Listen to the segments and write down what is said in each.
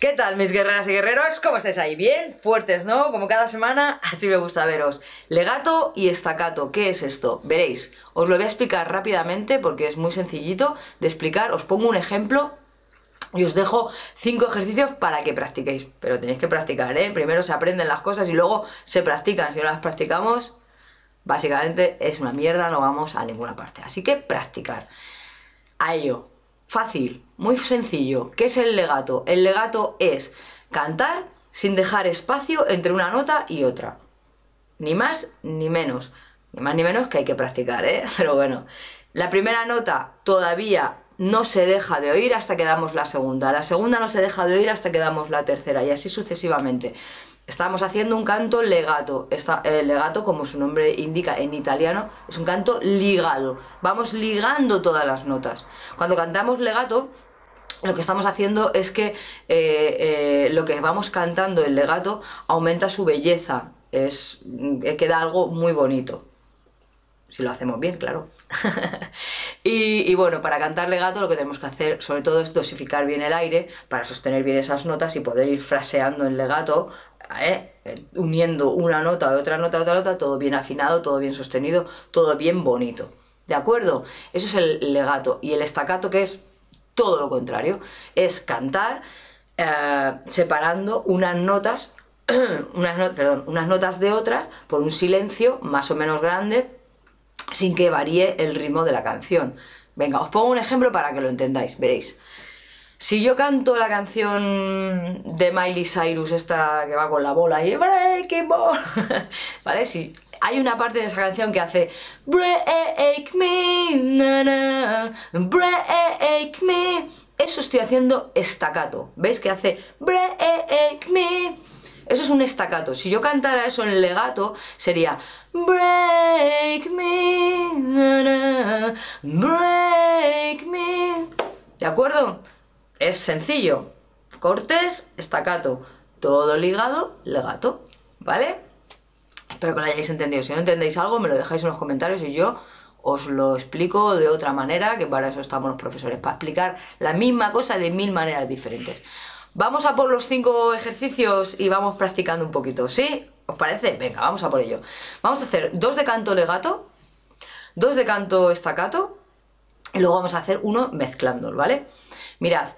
¿Qué tal mis guerreras y guerreros? ¿Cómo estáis ahí? ¿Bien? ¿Fuertes, no? Como cada semana, así me gusta veros. Legato y estacato, ¿qué es esto? Veréis, os lo voy a explicar rápidamente porque es muy sencillito de explicar. Os pongo un ejemplo y os dejo cinco ejercicios para que practiquéis. Pero tenéis que practicar, ¿eh? Primero se aprenden las cosas y luego se practican. Si no las practicamos, básicamente es una mierda, no vamos a ninguna parte. Así que practicar. A ello. Fácil, muy sencillo. ¿Qué es el legato? El legato es cantar sin dejar espacio entre una nota y otra. Ni más ni menos. Ni más ni menos que hay que practicar, ¿eh? Pero bueno. La primera nota todavía no se deja de oír hasta que damos la segunda. La segunda no se deja de oír hasta que damos la tercera y así sucesivamente. Estamos haciendo un canto legato. el legato, como su nombre indica en italiano, es un canto ligado. Vamos ligando todas las notas. Cuando cantamos legato, lo que estamos haciendo es que eh, eh, lo que vamos cantando el legato aumenta su belleza. Es, eh, queda algo muy bonito. Si lo hacemos bien, claro. y, bueno, para cantar legato lo que tenemos que hacer sobre todo es dosificar bien el aire para sostener bien esas notas y poder ir fraseando en legato, ¿eh? uniendo una nota otra nota otra nota, todo bien afinado, todo bien sostenido, todo bien bonito. ¿De acuerdo? Eso es el legato. Y el estacato que es todo lo contrario, es cantar eh, separando unas notas unas, perdón, unas notas de otras por un silencio más o menos grande sin que varíe el ritmo de la canción. Venga, os pongo un ejemplo para que lo entendáis, veréis. Si yo canto la canción de Miley Cyrus, esta que va con la bola y Breaking Ball, ¿vale? Si hay una parte de esa canción que hace Break me, na, break me. Eso estoy haciendo estacato. ¿Veis que hace Break me? Eso es un estacato. Si yo cantara eso en legato, sería Break me, break me. ¿De acuerdo? Es sencillo. Cortes, estacato. Todo ligado, legato. ¿Vale? Espero que lo hayáis entendido. Si no entendéis algo, me lo dejáis en los comentarios y yo os lo explico de otra manera, que para eso estamos los profesores, para explicar la misma cosa de mil maneras diferentes. Vamos a por los cinco ejercicios y vamos practicando un poquito, ¿sí? ¿Os parece? Venga, vamos a por ello. Vamos a hacer dos de canto legato, dos de canto estacato y luego vamos a hacer uno mezclándolo, ¿vale? Mirad,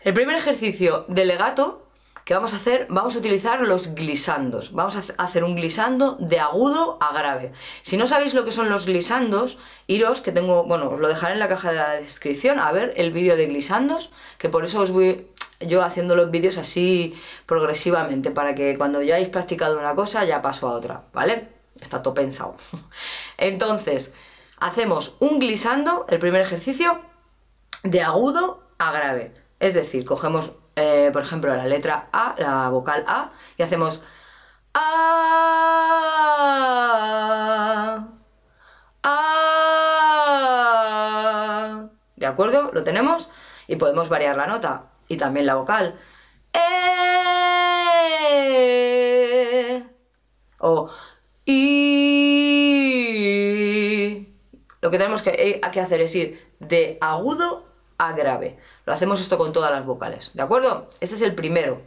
el primer ejercicio de legato que vamos a hacer, vamos a utilizar los glisandos. Vamos a hacer un glisando de agudo a grave. Si no sabéis lo que son los glisandos, iros, que tengo, bueno, os lo dejaré en la caja de la descripción, a ver el vídeo de glisandos, que por eso os voy yo haciendo los vídeos así progresivamente, para que cuando ya hayáis practicado una cosa ya paso a otra, ¿vale? Está todo pensado. Entonces, hacemos un glisando, el primer ejercicio, de agudo a grave. Es decir, cogemos, eh, por ejemplo, la letra A, la vocal A, y hacemos A. A. ¿De acuerdo? ¿Lo tenemos? Y podemos variar la nota y también la vocal. E. O I. Lo que tenemos que, eh, que hacer es ir de agudo a grave. Lo hacemos esto con todas las vocales, ¿de acuerdo? Este es el primero.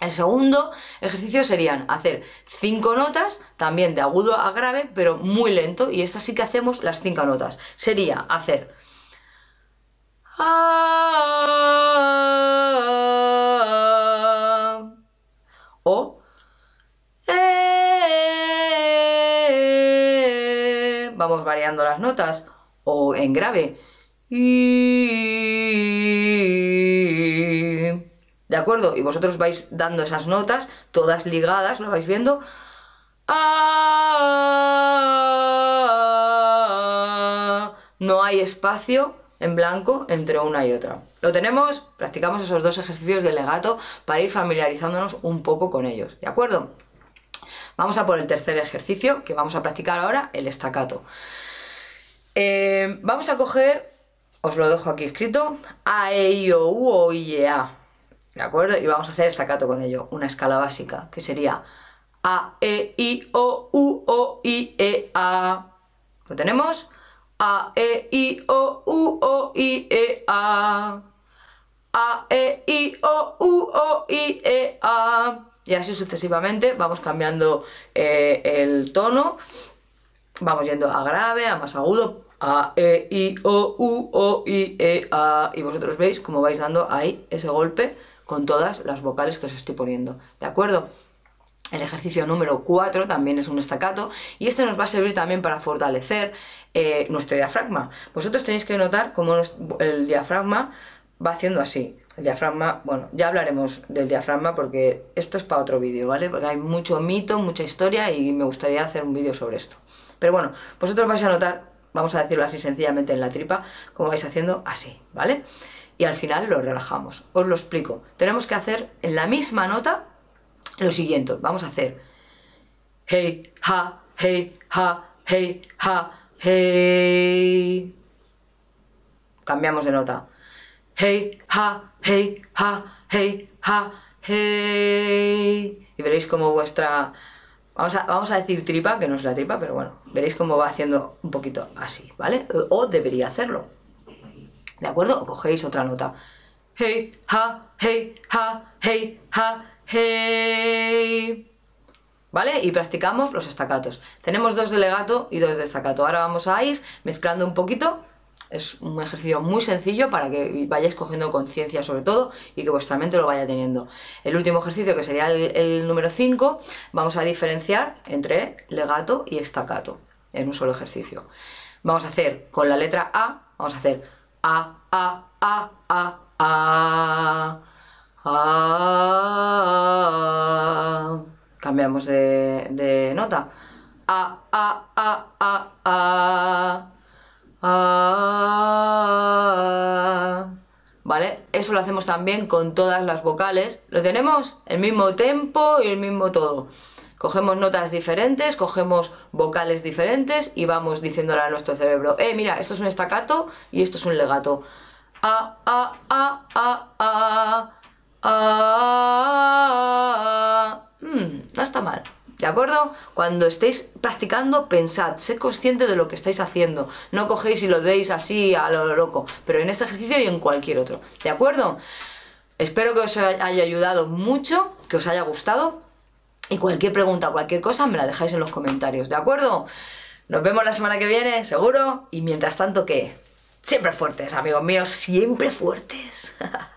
El segundo ejercicio serían hacer cinco notas, también de agudo a grave, pero muy lento, y esta sí que hacemos las cinco notas. Sería hacer las notas o en grave ¿De acuerdo? Y vosotros vais dando esas notas, todas ligadas, lo vais viendo. No hay espacio en blanco entre una y otra. Lo tenemos, practicamos esos dos ejercicios de legato para ir familiarizándonos un poco con ellos, ¿de acuerdo? Vamos a por el tercer ejercicio que vamos a practicar ahora, el estacato. Eh, vamos a coger, os lo dejo aquí escrito, A, E, I, O, U, O, I, E, A. ¿De acuerdo? Y vamos a hacer estacato con ello, una escala básica, que sería A, E, I, O, U, O, I, E, A. ¿Lo tenemos? A, E, I, O, U, O, I, E, A. A, E, I, O, U, O, I, E, A. Y así sucesivamente vamos cambiando eh, el tono. Vamos yendo a grave, a más agudo. A, E, I, O, U, O, I, E, A. Y vosotros veis cómo vais dando ahí ese golpe con todas las vocales que os estoy poniendo. ¿De acuerdo? El ejercicio número 4 también es un estacato y este nos va a servir también para fortalecer eh, nuestro diafragma. Vosotros tenéis que notar cómo el diafragma va haciendo así. El diafragma, bueno, ya hablaremos del diafragma porque esto es para otro vídeo, ¿vale? Porque hay mucho mito, mucha historia y me gustaría hacer un vídeo sobre esto. Pero bueno, vosotros vais a notar, vamos a decirlo así sencillamente en la tripa, cómo vais haciendo así, ¿vale? Y al final lo relajamos. Os lo explico. Tenemos que hacer en la misma nota lo siguiente, vamos a hacer hey, ha, hey, ha, hey, ha, hey. Cambiamos de nota. Hey, ha, hey, ha, hey, ha, hey. Y veréis cómo vuestra... Vamos a, vamos a decir tripa, que no es la tripa, pero bueno, veréis cómo va haciendo un poquito así, ¿vale? O debería hacerlo. ¿De acuerdo? O cogéis otra nota. Hey, ha, hey, ha, hey, ha, hey. ¿Vale? Y practicamos los estacatos. Tenemos dos de legato y dos de estacato. Ahora vamos a ir mezclando un poquito. Es un ejercicio muy sencillo para que vayáis cogiendo conciencia sobre todo y que vuestra mente lo vaya teniendo. El último ejercicio, que sería el, número 5, vamos a diferenciar entre legato y estacato en un solo ejercicio. Vamos a hacer con la letra A, vamos a hacer A, A, A, A, A. A. Cambiamos de, nota. A, A, A, A, A. A. Eso lo hacemos también con todas las vocales. ¿Lo tenemos? El mismo tempo y el mismo todo. Cogemos notas diferentes, cogemos vocales diferentes y vamos diciéndole a nuestro cerebro, eh, mira, esto es un estacato y esto es un legato. A, A, A, A, A. Ah, mm, no está mal. ¿De acuerdo? Cuando estéis practicando, pensad, sed consciente de lo que estáis haciendo. No cogéis y lo deis así a lo loco, pero en este ejercicio y en cualquier otro. ¿De acuerdo? Espero que os haya ayudado mucho, que os haya gustado. Y cualquier pregunta, cualquier cosa, me la dejáis en los comentarios. ¿De acuerdo? Nos vemos la semana que viene, seguro. Y mientras tanto, que siempre fuertes, amigos míos, siempre fuertes.